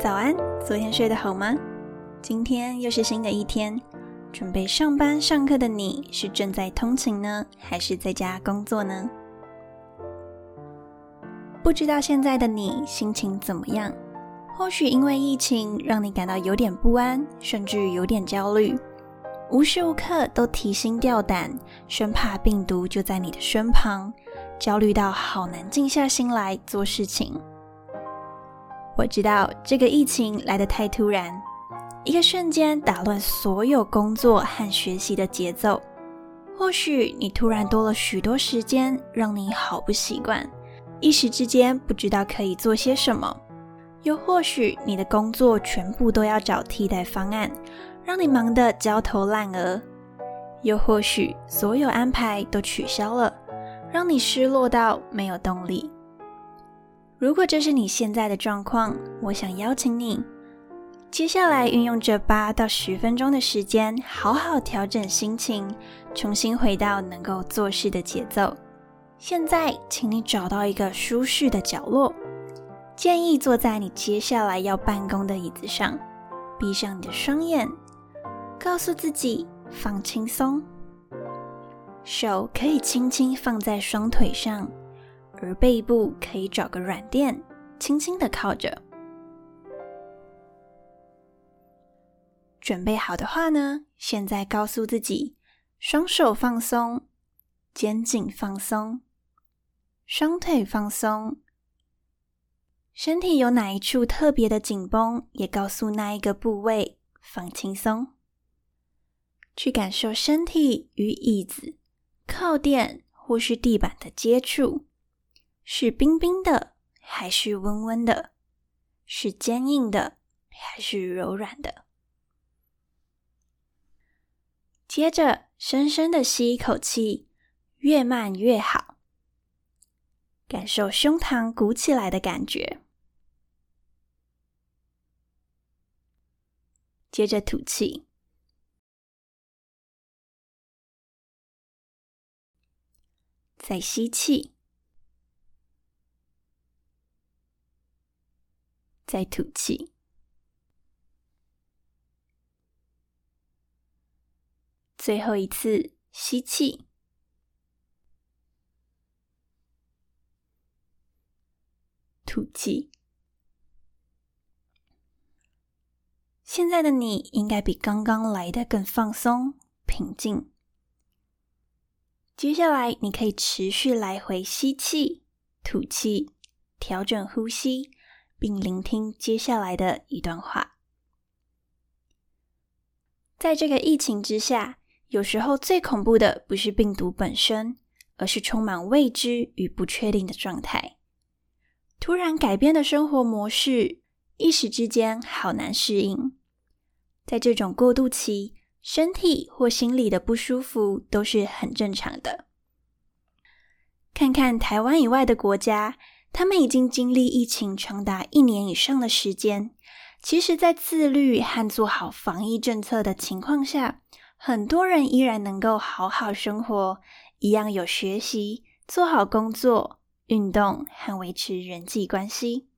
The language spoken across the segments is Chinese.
早安，昨天睡得好吗？今天又是新的一天，准备上班上课的你是正在通勤呢，还是在家工作呢？不知道现在的你心情怎么样？或许因为疫情让你感到有点不安，甚至有点焦虑，无时无刻都提心吊胆，生怕病毒就在你的身旁，焦虑到好难静下心来做事情。我知道这个疫情来得太突然，一个瞬间打乱所有工作和学习的节奏。或许你突然多了许多时间，让你好不习惯，一时之间不知道可以做些什么；又或许你的工作全部都要找替代方案，让你忙得焦头烂额；又或许所有安排都取消了，让你失落到没有动力。如果这是你现在的状况，我想邀请你，接下来运用这八到十分钟的时间，好好调整心情，重新回到能够做事的节奏。现在，请你找到一个舒适的角落，建议坐在你接下来要办公的椅子上，闭上你的双眼，告诉自己放轻松，手可以轻轻放在双腿上。而背部可以找个软垫，轻轻的靠着。准备好的话呢，现在告诉自己：双手放松，肩颈放松，双腿放松。身体有哪一处特别的紧绷，也告诉那一个部位放轻松。去感受身体与椅子、靠垫或是地板的接触。是冰冰的还是温温的？是坚硬的还是柔软的？接着，深深的吸一口气，越慢越好。感受胸膛鼓起来的感觉。接着吐气，再吸气。再吐气，最后一次吸气，吐气。现在的你应该比刚刚来的更放松、平静。接下来，你可以持续来回吸气、吐气，调整呼吸。并聆听接下来的一段话。在这个疫情之下，有时候最恐怖的不是病毒本身，而是充满未知与不确定的状态。突然改变的生活模式，一时之间好难适应。在这种过渡期，身体或心理的不舒服都是很正常的。看看台湾以外的国家。他们已经经历疫情长达一年以上的时间，其实，在自律和做好防疫政策的情况下，很多人依然能够好好生活，一样有学习、做好工作、运动和维持人际关系。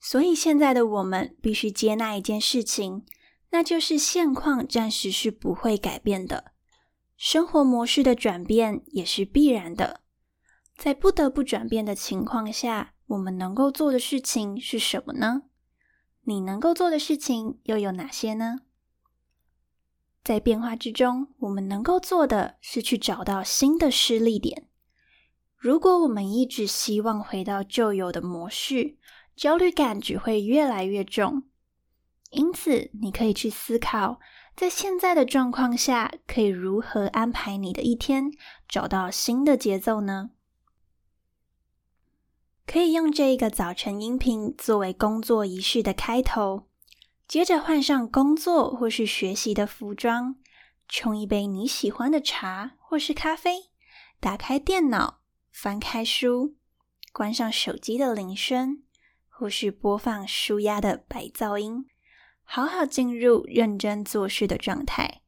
所以，现在的我们必须接纳一件事情，那就是现况暂时是不会改变的，生活模式的转变也是必然的。在不得不转变的情况下，我们能够做的事情是什么呢？你能够做的事情又有哪些呢？在变化之中，我们能够做的是去找到新的施力点。如果我们一直希望回到旧有的模式，焦虑感只会越来越重。因此，你可以去思考，在现在的状况下，可以如何安排你的一天，找到新的节奏呢？可以用这一个早晨音频作为工作仪式的开头，接着换上工作或是学习的服装，冲一杯你喜欢的茶或是咖啡，打开电脑，翻开书，关上手机的铃声，或是播放舒压的白噪音，好好进入认真做事的状态。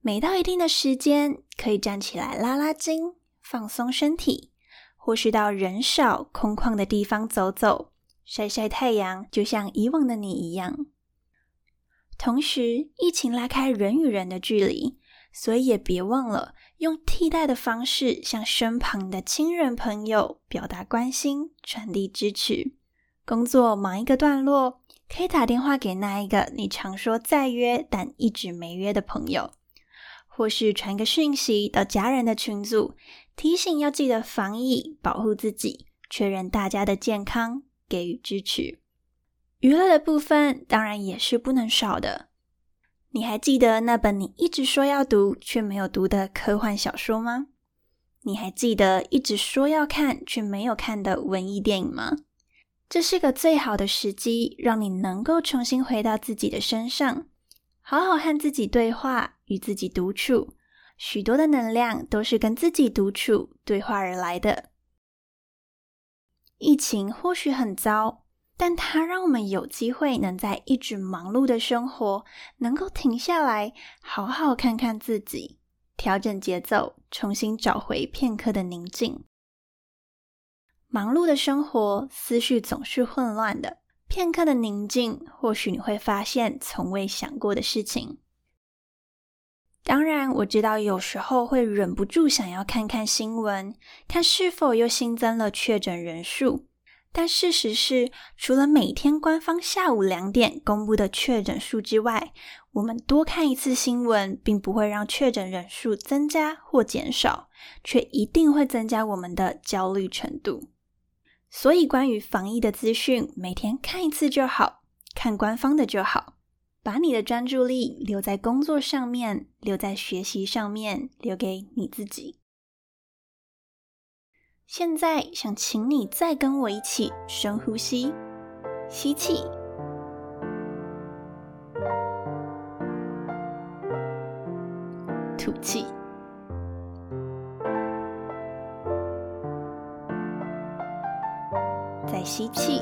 每到一定的时间，可以站起来拉拉筋，放松身体。或是到人少空旷的地方走走，晒晒太阳，就像以往的你一样。同时，疫情拉开人与人的距离，所以也别忘了用替代的方式向身旁的亲人朋友表达关心，传递支持。工作忙一个段落，可以打电话给那一个你常说再约但一直没约的朋友，或是传个讯息到家人的群组，提醒要记得防疫，保护自己，确认大家的健康，给予支持。娱乐的部分当然也是不能少的。你还记得那本你一直说要读却没有读的科幻小说吗？你还记得一直说要看却没有看的文艺电影吗？这是个最好的时机，让你能够重新回到自己的身上，好好和自己对话，与自己独处。许多的能量都是跟自己独处对话而来的。疫情或许很糟。但它让我们有机会能在一直忙碌的生活，能够停下来，好好看看自己，调整节奏，重新找回片刻的宁静。忙碌的生活，思绪总是混乱的。片刻的宁静，或许你会发现从未想过的事情。当然，我知道有时候会忍不住想要看看新闻，看是否又新增了确诊人数。但事实是，除了每天官方下午两点公布的确诊数之外，我们多看一次新闻，并不会让确诊人数增加或减少，却一定会增加我们的焦虑程度。所以，关于防疫的资讯，每天看一次就好，看官方的就好，把你的专注力留在工作上面，留在学习上面，留给你自己。现在想请你再跟我一起深呼吸，吸气，吐气，再吸气，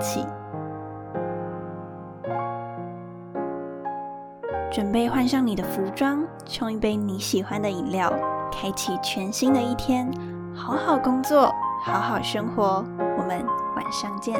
起。准备换上你的服装冲一杯你喜欢的饮料开启全新的一天好好工作好好生活。我们晚上见。